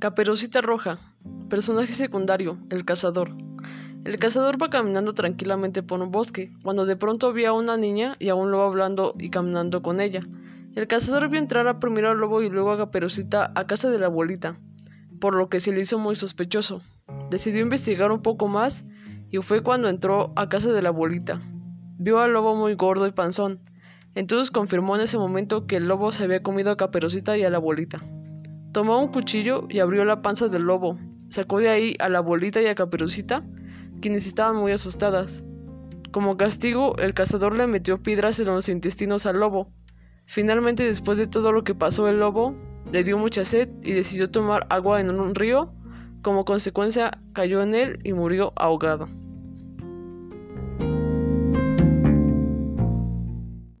Caperucita Roja. Personaje secundario, el cazador. El cazador va caminando tranquilamente por un bosque, cuando de pronto vio a una niña y a un lobo hablando y caminando con ella. El cazador vio entrar primero al lobo y luego a Caperucita a casa de la abuelita, por lo que se le hizo muy sospechoso. Decidió investigar un poco más y fue cuando entró a casa de la abuelita. Vio al lobo muy gordo y panzón. Entonces confirmó en ese momento que el lobo se había comido a Caperucita y a la abuelita. Tomó un cuchillo y abrió la panza del lobo. Sacó de ahí a la abuelita y a Caperucita, quienes estaban muy asustadas. Como castigo, el cazador le metió piedras en los intestinos al lobo. Finalmente, después de todo lo que pasó, el lobo le dio mucha sed y decidió tomar agua en un río. Como consecuencia, cayó en él y murió ahogado.